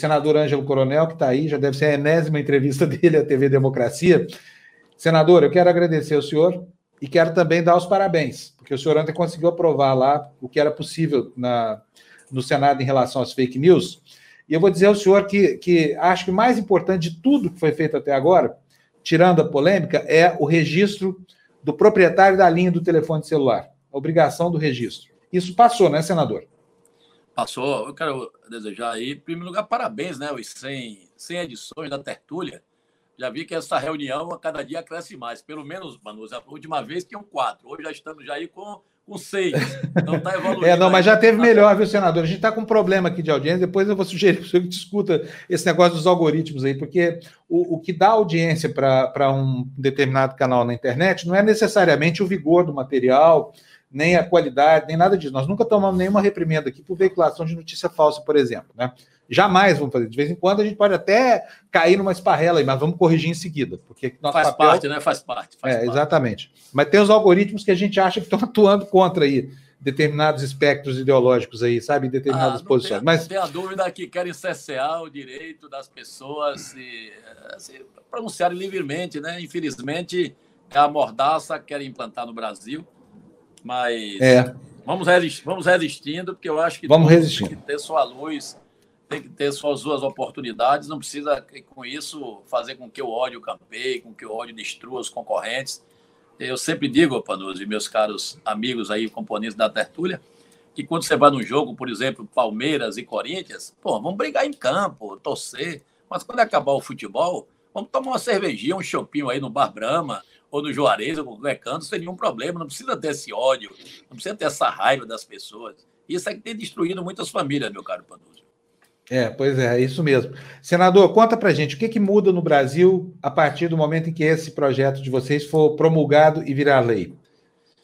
senador Ângelo Coronel, que está aí, já deve ser a enésima entrevista dele à TV Democracia. Senador, eu quero agradecer ao senhor e quero também dar os parabéns, porque o senhor ontem conseguiu aprovar lá o que era possível na, no Senado em relação às fake news. E eu vou dizer ao senhor que, que acho que o mais importante de tudo que foi feito até agora, tirando a polêmica, é o registro do proprietário da linha do telefone celular. A obrigação do registro. Isso passou, né, senador? Passou. Eu quero desejar aí, em primeiro lugar, parabéns, né? Os 100, 100 edições da Tertúlia. Já vi que essa reunião a cada dia cresce mais. Pelo menos, Manu, a última vez tinham quatro. Hoje já estamos já aí com com seis. Então está evoluindo. É, não, mas já teve melhor, viu, senador? A gente está com um problema aqui de audiência. Depois eu vou sugerir que você discuta esse negócio dos algoritmos aí, porque o, o que dá audiência para um determinado canal na internet não é necessariamente o vigor do material, nem a qualidade, nem nada disso. Nós nunca tomamos nenhuma reprimenda aqui por veiculação de notícia falsa, por exemplo, né? Jamais vamos fazer. De vez em quando a gente pode até cair numa esparrela aí, mas vamos corrigir em seguida. Porque nosso faz papel... parte, né? Faz parte. Faz é, parte. exatamente. Mas tem os algoritmos que a gente acha que estão atuando contra aí determinados espectros ideológicos aí, sabe? Determinadas ah, posições. Tem, Mas tem a dúvida que querem cercear o direito das pessoas se, se pronunciarem livremente, né? Infelizmente, a mordaça querem implantar no Brasil, mas é. vamos, vamos resistindo, porque eu acho que vamos resistindo. tem que ter sua luz tem que ter suas duas oportunidades, não precisa, com isso, fazer com que o ódio campeie, com que o ódio destrua os concorrentes. Eu sempre digo, Panuzzi, meus caros amigos aí, componentes da tertúlia, que quando você vai num jogo, por exemplo, Palmeiras e Corinthians, pô, vamos brigar em campo, torcer, mas quando acabar o futebol, vamos tomar uma cervejinha, um chopinho aí no Bar Brahma, ou no Juarez, ou no Lecando, sem nenhum problema, não precisa ter esse ódio, não precisa ter essa raiva das pessoas. Isso é que tem destruído muitas famílias, meu caro Panuzzi. É, pois é, é isso mesmo. Senador, conta pra gente, o que, que muda no Brasil a partir do momento em que esse projeto de vocês for promulgado e virar lei?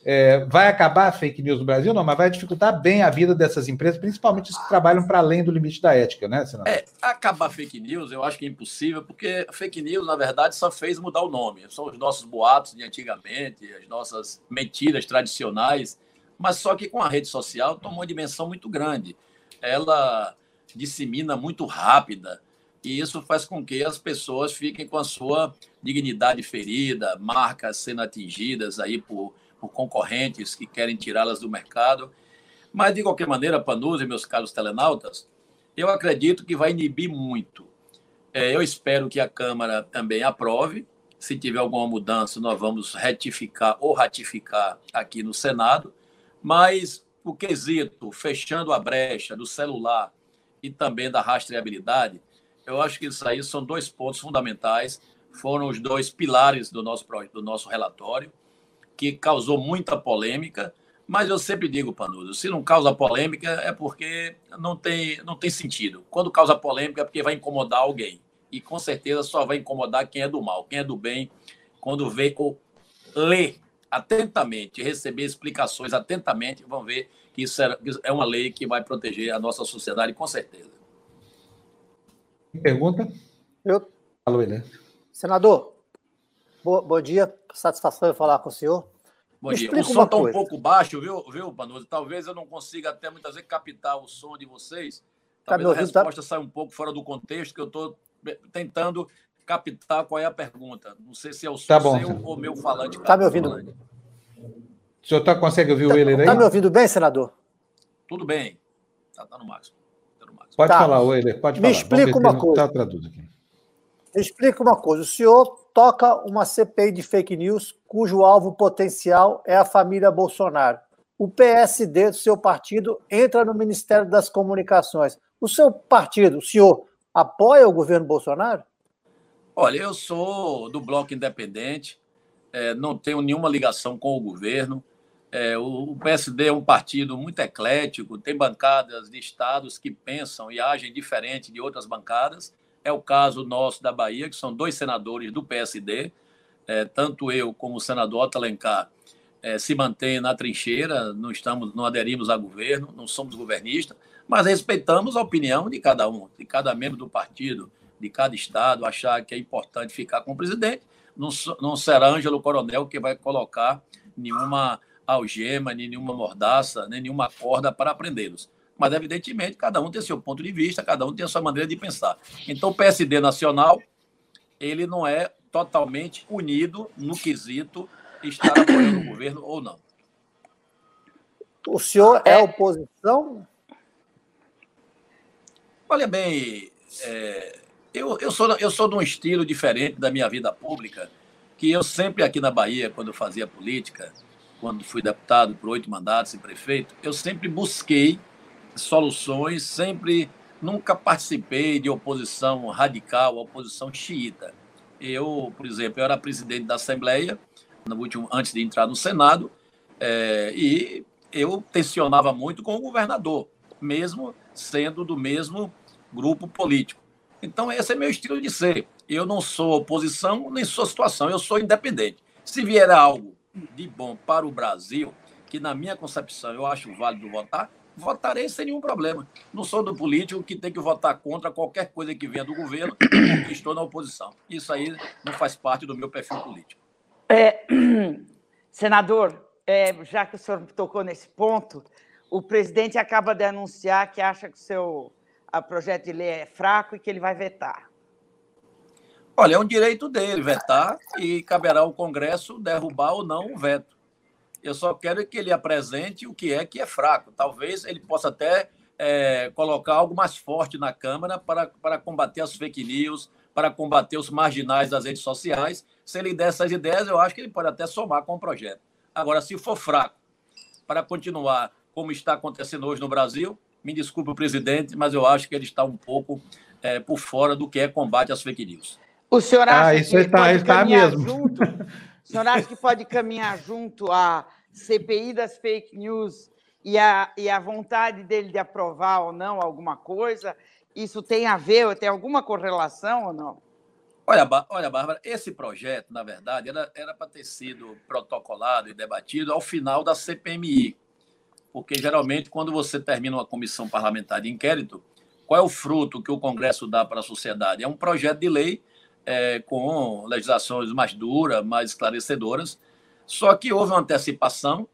É, vai acabar a fake news no Brasil? Não, mas vai dificultar bem a vida dessas empresas, principalmente as que trabalham para além do limite da ética, né, senador? É, acabar fake news eu acho que é impossível, porque fake news, na verdade, só fez mudar o nome. São os nossos boatos de antigamente, as nossas mentiras tradicionais, mas só que com a rede social tomou uma dimensão muito grande. Ela dissemina muito rápida, e isso faz com que as pessoas fiquem com a sua dignidade ferida, marcas sendo atingidas aí por, por concorrentes que querem tirá-las do mercado. Mas, de qualquer maneira, Panus e meus caros telenautas, eu acredito que vai inibir muito. É, eu espero que a Câmara também aprove. Se tiver alguma mudança, nós vamos retificar ou ratificar aqui no Senado. Mas o quesito, fechando a brecha do celular e também da rastreabilidade, eu acho que isso aí são dois pontos fundamentais, foram os dois pilares do nosso, do nosso relatório, que causou muita polêmica, mas eu sempre digo, Panudo, se não causa polêmica é porque não tem, não tem sentido. Quando causa polêmica é porque vai incomodar alguém. E com certeza só vai incomodar quem é do mal. Quem é do bem, quando vê ou lê atentamente, receber explicações atentamente, vão ver que isso é uma lei que vai proteger a nossa sociedade, com certeza. Pergunta? Eu. Alô, Helena. Senador, bo, bom dia, satisfação de falar com o senhor. Bom Me dia. O som está um pouco baixo, viu, viu, Panoso? Talvez eu não consiga até muitas vezes captar o som de vocês. Tá Talvez tá a resposta tá... saia um pouco fora do contexto, que eu estou tentando captar qual é a pergunta. Não sei se é o tá bom, seu ou meu falante. Está me ouvindo? Falante. O senhor tá, consegue ouvir tá, o Euler aí? Está me ouvindo bem, senador? Tudo bem. Está tá no máximo. Tá no máximo. Pode tá. falar, Euler, pode me falar. Explica uma coisa. Tá traduzo aqui. Explica uma coisa. O senhor toca uma CPI de fake news cujo alvo potencial é a família Bolsonaro. O PSD do seu partido entra no Ministério das Comunicações. O seu partido, o senhor, apoia o governo Bolsonaro? Olha, eu sou do Bloco Independente, é, não tenho nenhuma ligação com o governo. É, o, o PSD é um partido muito eclético, tem bancadas de estados que pensam e agem diferente de outras bancadas. É o caso nosso da Bahia, que são dois senadores do PSD, é, tanto eu como o senador Otto Alencar, é, se mantém na trincheira, não estamos, não aderimos a governo, não somos governistas, mas respeitamos a opinião de cada um, de cada membro do partido, de cada estado, achar que é importante ficar com o presidente. Não, não será Ângelo Coronel que vai colocar nenhuma algema, nenhuma mordaça, nenhuma corda para prendê-los. Mas, evidentemente, cada um tem seu ponto de vista, cada um tem a sua maneira de pensar. Então, o PSD nacional, ele não é totalmente unido no quesito estar apoiando o governo ou não. O senhor é, é oposição? Olha bem, é, eu, eu, sou, eu sou de um estilo diferente da minha vida pública, que eu sempre aqui na Bahia, quando eu fazia política, quando fui deputado por oito mandatos e prefeito, eu sempre busquei soluções, sempre nunca participei de oposição radical, oposição xiita. Eu, por exemplo, eu era presidente da Assembleia último, antes de entrar no Senado é, e eu tensionava muito com o governador, mesmo sendo do mesmo grupo político. Então, esse é meu estilo de ser. Eu não sou oposição, nem sou situação, eu sou independente. Se vier algo de bom para o Brasil, que na minha concepção eu acho válido votar, votarei sem nenhum problema. Não sou do político que tem que votar contra qualquer coisa que venha do governo porque estou na oposição. Isso aí não faz parte do meu perfil político. É, senador, é, já que o senhor tocou nesse ponto, o presidente acaba de anunciar que acha que o seu projeto de lei é fraco e que ele vai vetar. Olha, é um direito dele vetar e caberá ao Congresso derrubar ou não o veto. Eu só quero que ele apresente o que é que é fraco. Talvez ele possa até é, colocar algo mais forte na Câmara para, para combater as fake news, para combater os marginais das redes sociais. Se ele der essas ideias, eu acho que ele pode até somar com o projeto. Agora, se for fraco, para continuar como está acontecendo hoje no Brasil, me desculpe o presidente, mas eu acho que ele está um pouco é, por fora do que é combate às fake news. O senhor acha ah, isso que está, pode está mesmo. junto? O senhor acha que pode caminhar junto a CPI das fake news e a, e a vontade dele de aprovar ou não alguma coisa, isso tem a ver, tem alguma correlação ou não? Olha, olha, Bárbara, esse projeto, na verdade, era para ter sido protocolado e debatido ao final da CPMI. Porque, geralmente, quando você termina uma comissão parlamentar de inquérito, qual é o fruto que o Congresso dá para a sociedade? É um projeto de lei é, com legislações mais duras, mais esclarecedoras, só que houve uma antecipação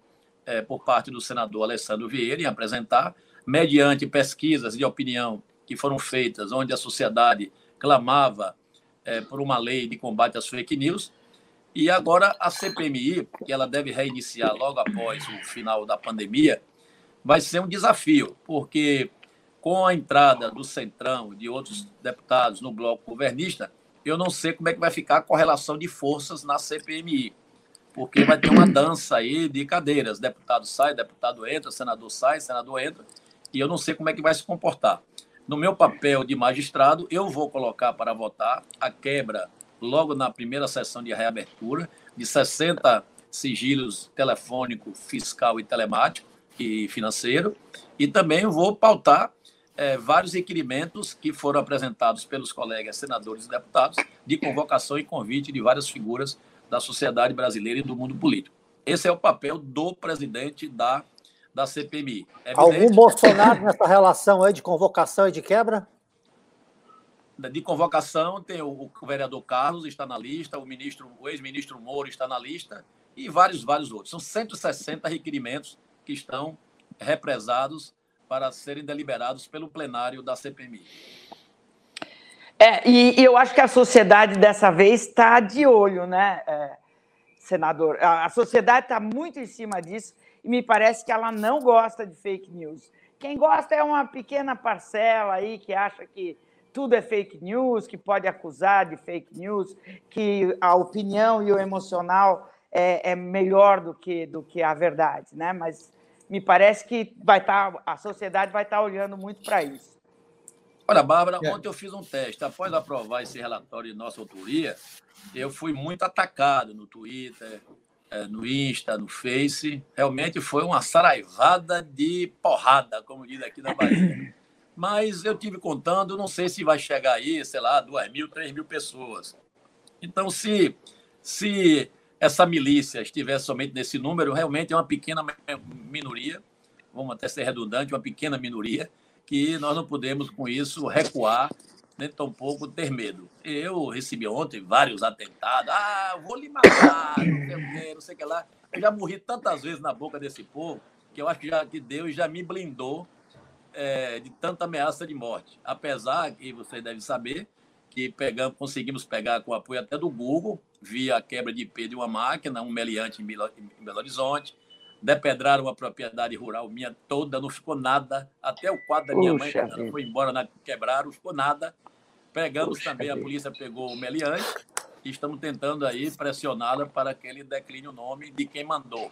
é, por parte do senador Alessandro Vieira em apresentar, mediante pesquisas de opinião que foram feitas, onde a sociedade clamava é, por uma lei de combate às fake news. E agora a CPMI, que ela deve reiniciar logo após o final da pandemia, vai ser um desafio, porque com a entrada do Centrão e de outros deputados no bloco governista, eu não sei como é que vai ficar a correlação de forças na CPMI porque vai ter uma dança aí de cadeiras. Deputado sai, deputado entra, senador sai, senador entra, e eu não sei como é que vai se comportar. No meu papel de magistrado, eu vou colocar para votar a quebra, logo na primeira sessão de reabertura, de 60 sigilos telefônico, fiscal e telemático e financeiro, e também vou pautar é, vários requerimentos que foram apresentados pelos colegas senadores e deputados de convocação e convite de várias figuras da sociedade brasileira e do mundo político. Esse é o papel do presidente da, da CPMI. É Algum Bolsonaro nessa relação aí de convocação e de quebra? De convocação tem o, o vereador Carlos está na lista, o ministro, o ex-ministro Moro está na lista e vários, vários outros. São 160 requerimentos que estão represados para serem deliberados pelo plenário da CPMI. É, e, e, eu acho que a sociedade dessa vez está de olho, né, é, senador? A, a sociedade está muito em cima disso e me parece que ela não gosta de fake news. Quem gosta é uma pequena parcela aí que acha que tudo é fake news, que pode acusar de fake news, que a opinião e o emocional é, é melhor do que, do que a verdade, né? Mas me parece que vai estar, tá, a sociedade vai estar tá olhando muito para isso. Olha, Bárbara, é. ontem eu fiz um teste. Após aprovar esse relatório de nossa autoria, eu fui muito atacado no Twitter, é, no Insta, no Face. Realmente foi uma saraivada de porrada, como diz aqui na Bahia. Mas eu tive contando, não sei se vai chegar aí, sei lá, duas mil, três mil pessoas. Então, se, se essa milícia estiver somente nesse número, realmente é uma pequena minoria, vamos até ser redundante, uma pequena minoria, que nós não podemos, com isso, recuar, nem tampouco ter medo. Eu recebi ontem vários atentados. Ah, vou lhe matar, não sei o quê, não sei o que lá. Eu já morri tantas vezes na boca desse povo que eu acho que, já, que Deus já me blindou é, de tanta ameaça de morte. Apesar que você deve saber que pegamos, conseguimos pegar com apoio até do Google, via a quebra de IP de uma máquina, um meliante em Belo, Horizonte, depedraram a propriedade rural minha toda, não ficou nada, até o quadro da minha Puxa mãe foi embora, na, quebraram, não ficou nada. Pegamos Puxa também, a polícia pegou o meliante e estamos tentando aí pressioná-la para que ele decline o nome de quem mandou.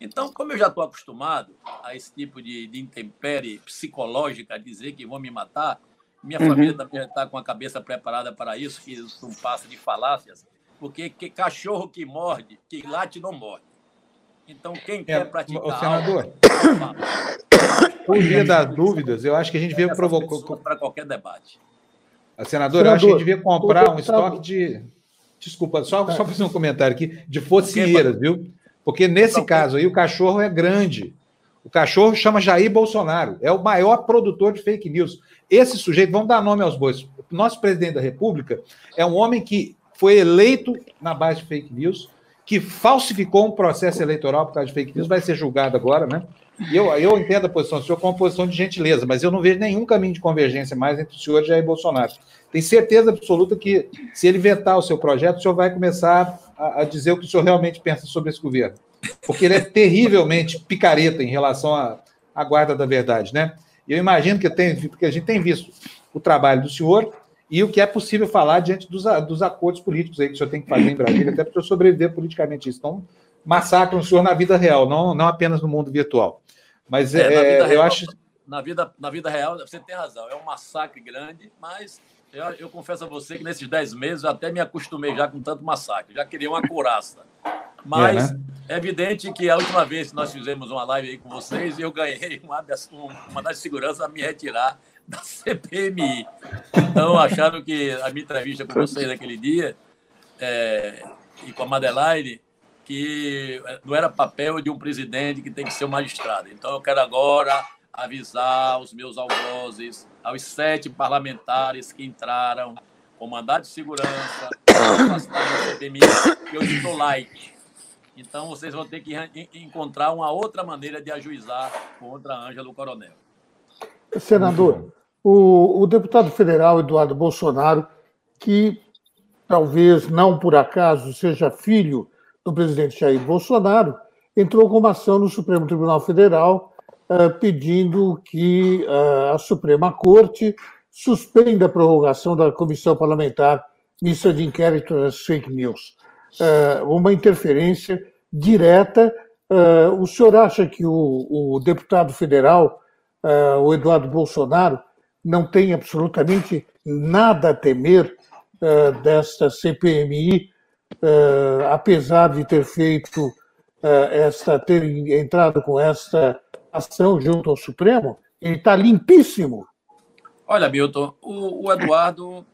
Então, como eu já estou acostumado a esse tipo de, de intempérie psicológica, a dizer que vão me matar, minha uhum. família também está com a cabeça preparada para isso, que isso não passa de falácias, porque que cachorro que morde, que late não morde. Então, quem é, quer praticar. O senador, por via das dúvidas, eu acho que a gente veio provocou. Para qualquer debate. A senadora, senador, eu acho que a gente devia comprar um estoque de. Desculpa, só, só fazer um comentário aqui, de focieiras, viu? Porque nesse caso aí, o cachorro é grande. O cachorro chama Jair Bolsonaro, é o maior produtor de fake news. Esse sujeito, vamos dar nome aos bois. Nosso presidente da República é um homem que foi eleito na base de fake news, que falsificou um processo eleitoral por causa de fake news, vai ser julgado agora, né? E eu, eu entendo a posição do senhor como uma posição de gentileza, mas eu não vejo nenhum caminho de convergência mais entre o senhor e Jair Bolsonaro. Tenho certeza absoluta que, se ele vetar o seu projeto, o senhor vai começar a, a dizer o que o senhor realmente pensa sobre esse governo. Porque ele é terrivelmente picareta em relação à, à guarda da verdade, né? Eu imagino que, tem, porque a gente tem visto o trabalho do senhor e o que é possível falar diante dos, dos acordos políticos aí que o senhor tem que fazer em Brasília, até para o senhor sobreviver politicamente isso. Então, massacram o senhor na vida real, não, não apenas no mundo virtual. Mas é, é, eu real, acho. Na vida, na vida real, você tem razão, é um massacre grande, mas eu, eu confesso a você que nesses 10 meses eu até me acostumei já com tanto massacre, já queria uma couraça. Mas é, né? é, evidente que a última vez que nós fizemos uma live aí com vocês, eu ganhei uma, uma das seguranças a me retirar da CPMI. Então, acharam que a minha entrevista com vocês naquele dia é, e com a Madeleine, que não era papel de um presidente que tem que ser um magistrado. Então, eu quero agora avisar os meus algozes, aos sete parlamentares que entraram com mandado de segurança, CPMI, que eu estou light. Então, vocês vão ter que encontrar uma outra maneira de ajuizar contra a Ângela Coronel. Senador, o, o deputado federal Eduardo Bolsonaro, que talvez não por acaso seja filho do presidente Jair Bolsonaro, entrou com uma ação no Supremo Tribunal Federal uh, pedindo que uh, a Suprema Corte suspenda a prorrogação da comissão parlamentar mista de inquérito às fake news. Uh, uma interferência direta. o senhor acha que o, o deputado federal, o Eduardo Bolsonaro, não tem absolutamente nada a temer uh, desta CPMI, uh, apesar de ter feito uh, esta, ter entrado com esta ação junto ao Supremo, ele está limpíssimo. Olha, Milton, o, o Eduardo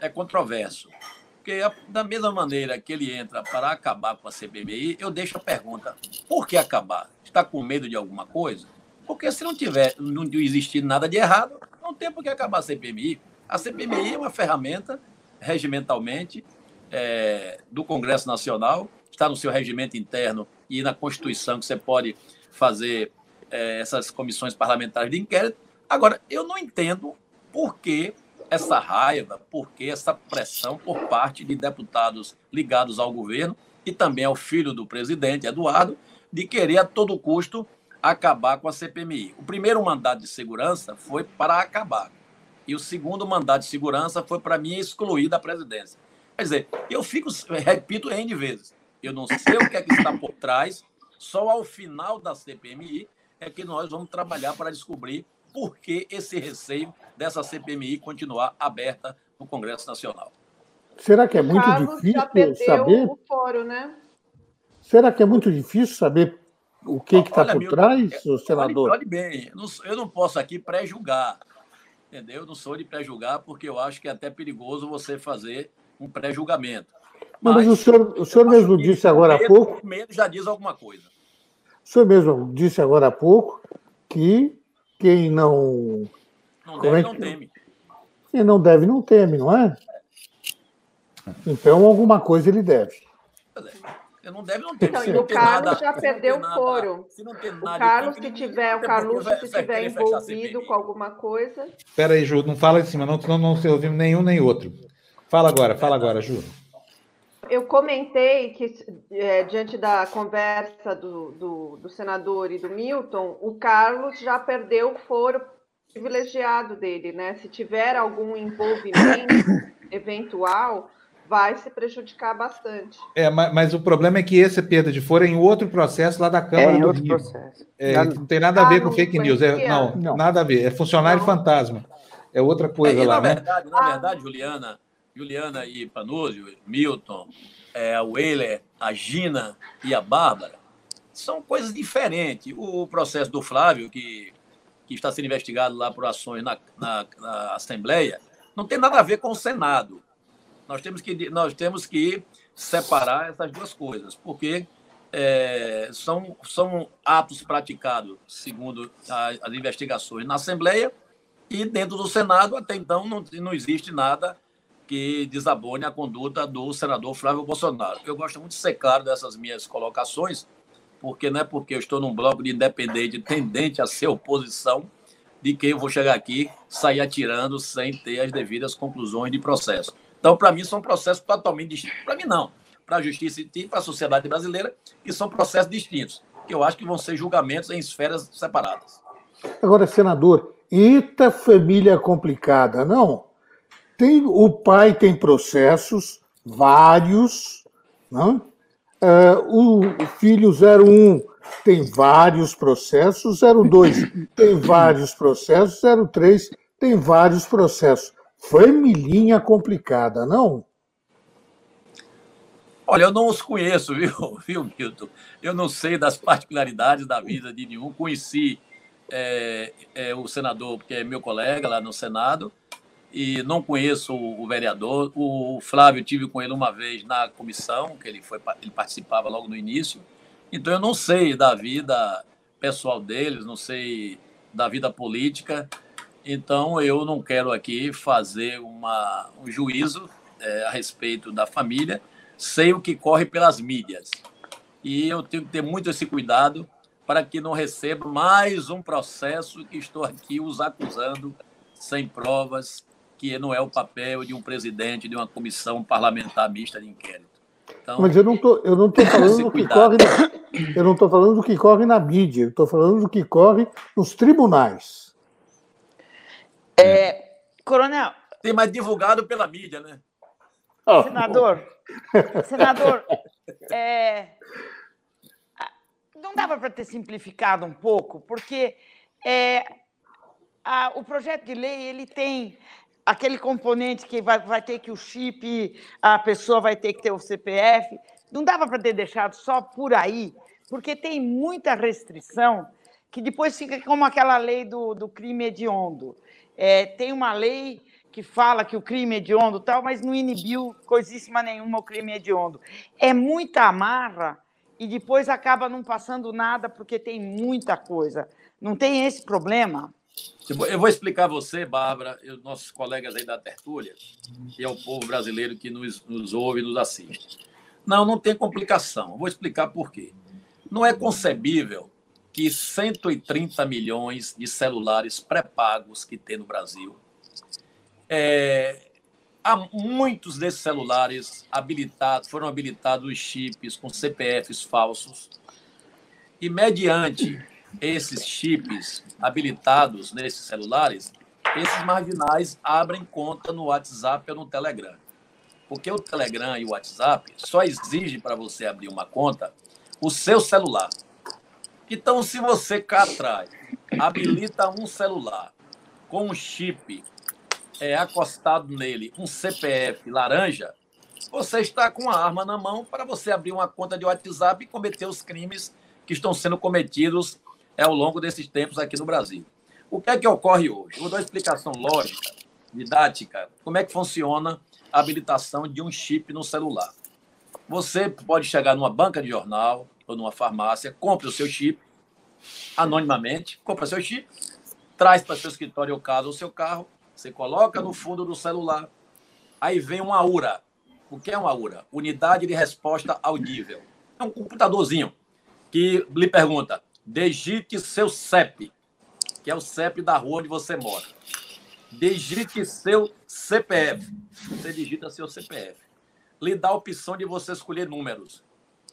é controverso. Porque, da mesma maneira que ele entra para acabar com a CPMI, eu deixo a pergunta: por que acabar? Está com medo de alguma coisa? Porque se não tiver, não existir nada de errado, não tem por que acabar a CPMI. A CPMI é uma ferramenta, regimentalmente, é, do Congresso Nacional, está no seu regimento interno e na Constituição que você pode fazer é, essas comissões parlamentares de inquérito. Agora, eu não entendo por que essa raiva, por que essa pressão por parte de deputados ligados ao governo e também ao filho do presidente, Eduardo, de querer a todo custo acabar com a CPMI. O primeiro mandato de segurança foi para acabar. E o segundo mandato de segurança foi para mim excluir da presidência. Quer dizer, eu fico, repito N vezes, eu não sei o que é que está por trás, só ao final da CPMI é que nós vamos trabalhar para descobrir por que esse receio dessa CPMI continuar aberta no Congresso Nacional. Será que é muito difícil saber? O fórum, né? Será que é muito difícil saber o que está por trás, o senador? Olhe, olhe bem, eu não, eu não posso aqui pré-julgar, entendeu? Eu não sou de pré-julgar porque eu acho que é até perigoso você fazer um pré-julgamento. Mas, mas, o senhor, o senhor mesmo disse agora medo, há pouco. O medo já diz alguma coisa. O senhor mesmo disse agora há pouco que quem não. Não deve, é que... não teme. Quem não deve, não teme, não é? Então, alguma coisa ele deve. Não deve não ter. Então, e o Carlos nada, já perdeu o foro. o Carlos, se tiver, o Carlos, se tiver envolvido com alguma coisa. Espera aí, Ju, não fala em cima, não, não, não se ouvimos nenhum nem outro. Fala agora, fala agora, Ju. Eu comentei que, é, diante da conversa do, do, do senador e do Milton, o Carlos já perdeu o foro privilegiado dele, né? Se tiver algum envolvimento eventual, vai se prejudicar bastante. É, mas, mas, o problema é que esse perda de foro é em outro processo lá da Câmara é, do outro Rio. Processo. É, não tem nada a ver ah, com fake news. É, não, não, nada a ver. É funcionário não. fantasma. É outra coisa é, lá, na né? Verdade, na verdade, Juliana, Juliana e Panúzio, Milton, é, a Weiler, a Gina e a Bárbara, são coisas diferentes. O processo do Flávio, que que está sendo investigado lá por ações na, na, na Assembleia, não tem nada a ver com o Senado. Nós temos que, nós temos que separar essas duas coisas, porque é, são, são atos praticados, segundo as, investigações, na Assembleia, e dentro do Senado, até então, não, não existe nada que desabone a conduta do senador Flávio Bolsonaro. Eu gosto muito de ser claro dessas minhas colocações, porque não é porque eu estou num bloco de independente tendente a ser oposição de que eu vou chegar aqui sair atirando sem ter as devidas conclusões de processo. Então, para mim, são processos totalmente distintos. Para mim, não. Para a justiça e para a sociedade brasileira, que são processos distintos, que eu acho que vão ser julgamentos em esferas separadas. Agora, senador, eita família complicada, não? Tem, o pai tem processos, vários, não? Uh, o filho 01 tem vários processos, 02 tem vários processos, 03 tem vários processos. Familhinha complicada, não? Olha, eu não os conheço, viu, viu, Milton? Eu não sei das particularidades da vida de nenhum. Conheci é, é, o senador, porque é meu colega lá no Senado, e não conheço o vereador. O Flávio tive com ele uma vez na comissão, que ele foi ele participava logo no início. Então eu não sei da vida pessoal deles, não sei da vida política. Então eu não quero aqui fazer uma, um juízo é, a respeito da família. Sei o que corre pelas mídias. E eu tenho que ter muito esse cuidado para que não receba mais um processo que estou aqui os acusando sem provas, que não é o papel de um presidente de uma comissão parlamentar mista de inquérito. Então, Mas eu não tô, eu não estou falando do que corre, na, eu não estou falando do que corre na mídia, eu estou falando do que corre nos tribunais. É, coronel. Tem mais divulgado pela mídia, né? Oh, senador, oh. senador, é, não dava para ter simplificado um pouco, porque é, a, o projeto de lei ele tem aquele componente que vai, vai ter que o chip, a pessoa vai ter que ter o CPF. Não dava para ter deixado só por aí, porque tem muita restrição que depois fica como aquela lei do, do crime hediondo. É, tem uma lei que fala que o crime é hediondo tal, mas não inibiu coisíssima nenhuma o crime hediondo. É muita amarra e depois acaba não passando nada porque tem muita coisa. Não tem esse problema? Eu vou explicar a você, Bárbara, e os nossos colegas aí da tertúlia, que é o povo brasileiro que nos, nos ouve e nos assiste. Não, não tem complicação. vou explicar por quê. Não é concebível que 130 milhões de celulares pré-pagos que tem no Brasil, é, há muitos desses celulares habilitados, foram habilitados os chips com CPFs falsos, e mediante esses chips habilitados nesses celulares, esses marginais abrem conta no WhatsApp ou no Telegram. Porque o Telegram e o WhatsApp só exigem para você abrir uma conta o seu celular. Então, se você cá atrás habilita um celular com um chip é, acostado nele, um CPF laranja, você está com a arma na mão para você abrir uma conta de WhatsApp e cometer os crimes que estão sendo cometidos é ao longo desses tempos aqui no Brasil. O que é que ocorre hoje? Vou dar uma explicação lógica, didática, como é que funciona a habilitação de um chip no celular. Você pode chegar numa banca de jornal ou numa farmácia, compre o seu chip anonimamente, compra seu chip, traz para seu escritório ou casa o seu carro, você coloca no fundo do celular, aí vem uma URA. O que é uma URA? Unidade de Resposta Audível. É um computadorzinho que lhe pergunta: digite seu CEP, que é o CEP da rua onde você mora. Digite seu CPF. Você digita seu CPF. Lhe dá a opção de você escolher números.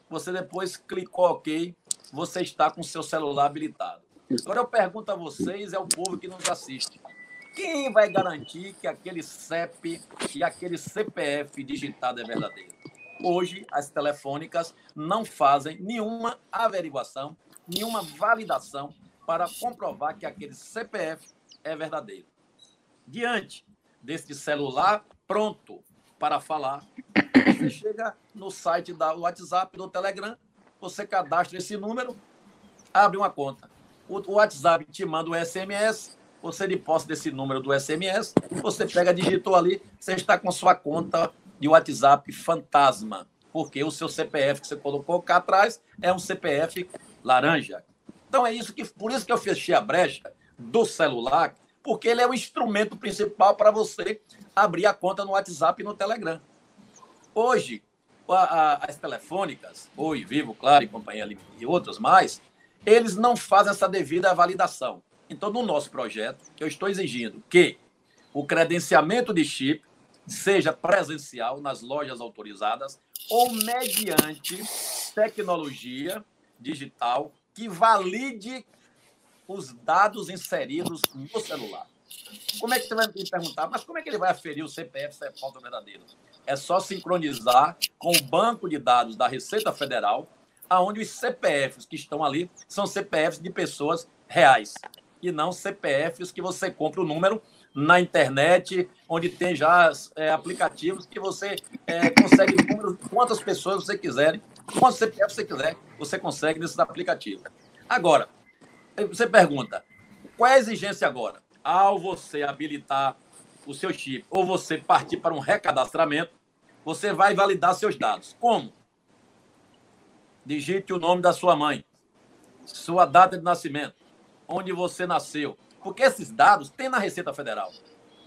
Você depois clicou OK, você está com seu celular habilitado. Agora eu pergunto a vocês, é o povo que nos assiste. Quem vai garantir que aquele CEP e aquele CPF digitado é verdadeiro? Hoje, as telefônicas não fazem nenhuma averiguação, nenhuma validação para comprovar que aquele CPF é verdadeiro. Diante desse celular pronto para falar, você chega no site da WhatsApp, do Telegram, você cadastra esse número, abre uma conta. O WhatsApp te manda um SMS, você de posse desse número do SMS, você pega, digitou ali, você está com sua conta de WhatsApp fantasma, porque o seu CPF que você colocou cá atrás é um CPF laranja. Então é isso que por isso que eu fechei a brecha do celular, porque ele é o instrumento principal para você abrir a conta no WhatsApp e no Telegram. Hoje, a, a, as telefônicas, Oi, Vivo, Claro e companhia e outros mais, eles não fazem essa devida validação. Então, no nosso projeto, eu estou exigindo que o credenciamento de chip seja presencial nas lojas autorizadas ou mediante tecnologia digital que valide os dados inseridos no celular. Como é que você vai me perguntar, mas como é que ele vai aferir o CPF se é falta verdadeira? É só sincronizar com o banco de dados da Receita Federal, aonde os CPFs que estão ali são CPFs de pessoas reais e não CPFs que você compra o número na internet, onde tem já é, aplicativos que você é, consegue quantas pessoas você quiser, quantos CPF você quiser, você consegue nesses aplicativos. Agora, você pergunta, qual é a exigência agora? Ao você habilitar o seu chip ou você partir para um recadastramento, você vai validar seus dados. Como? Digite o nome da sua mãe, sua data de nascimento, onde você nasceu. Porque esses dados tem na Receita Federal.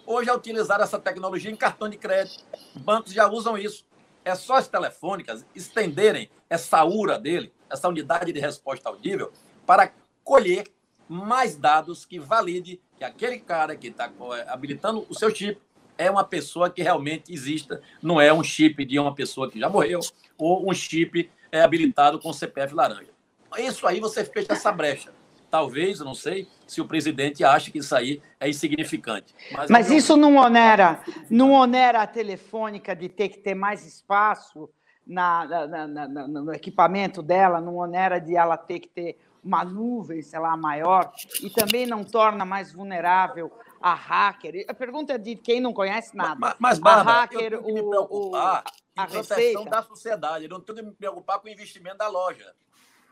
Hoje é utilizar essa tecnologia em cartão de crédito. Bancos já usam isso. É só as telefônicas estenderem essa URA dele, essa unidade de resposta audível, para colher mais dados que valide que aquele cara que está habilitando o seu chip é uma pessoa que realmente exista, não é um chip de uma pessoa que já morreu ou um chip é, habilitado com CPF laranja. Isso aí você fecha essa brecha. Talvez, eu não sei, se o presidente acha que isso aí é insignificante. Mas, Mas isso não onera, não onera a telefônica de ter que ter mais espaço na, na, na, no equipamento dela, não onera de ela ter que ter uma nuvem, sei lá, maior, e também não torna mais vulnerável a hacker. A pergunta é de quem não conhece nada. Mas, mas Bárbara, a hacker, eu tenho que me preocupar o, a proteção da sociedade, eu não tenho que me preocupar com o investimento da loja.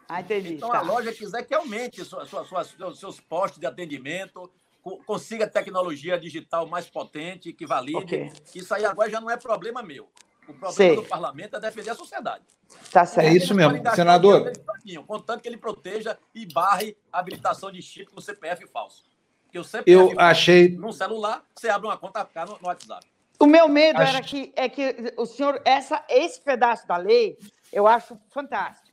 Ah, entendi. Então tá. a loja quiser que aumente sua, sua, sua, seus postos de atendimento, consiga tecnologia digital mais potente, que valide. Okay. Isso aí agora já não é problema meu. O problema Sei. do parlamento é defender a sociedade. Tá certo. É isso mesmo, senador. Contanto que ele proteja e barre a habilitação de chip no CPF falso. Porque o CPF eu achei no celular, você abre uma conta no, no WhatsApp. O meu medo acho... era que é que o senhor essa esse pedaço da lei eu acho fantástico.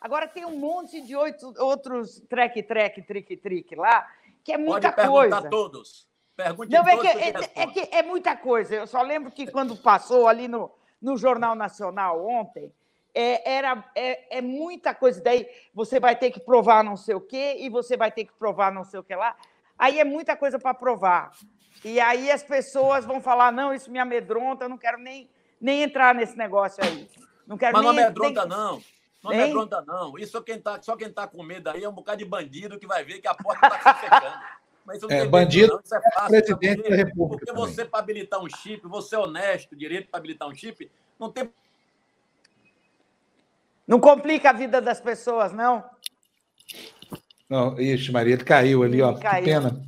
Agora tem um monte de oito, outros trek, trek, trick, trick lá, que é muita Pode coisa. Perguntar todos. Pergunte Não, é que, é, é, que é muita coisa. Eu só lembro que quando passou ali no, no Jornal Nacional ontem, é, era, é, é, muita coisa. Daí você vai ter que provar não sei o quê, e você vai ter que provar não sei o que lá. Aí é muita coisa para provar. E aí as pessoas vão falar: não, isso me amedronta, eu não quero nem, nem entrar nesse negócio aí. Não quero Mas nem, não amedronta, nem... não. Não amedronta, não. Isso quem tá, só quem está com medo aí é um bocado de bandido que vai ver que a porta está se fechando. Mas não é, bandido medo, Isso é fácil. Presidente porque, da República. Porque você, para habilitar um chip, você é honesto, direito para habilitar um chip, não tem. Não complica a vida das pessoas, não? Não, ixi, Maria, ele caiu ali, ó. Caiu. Que pena.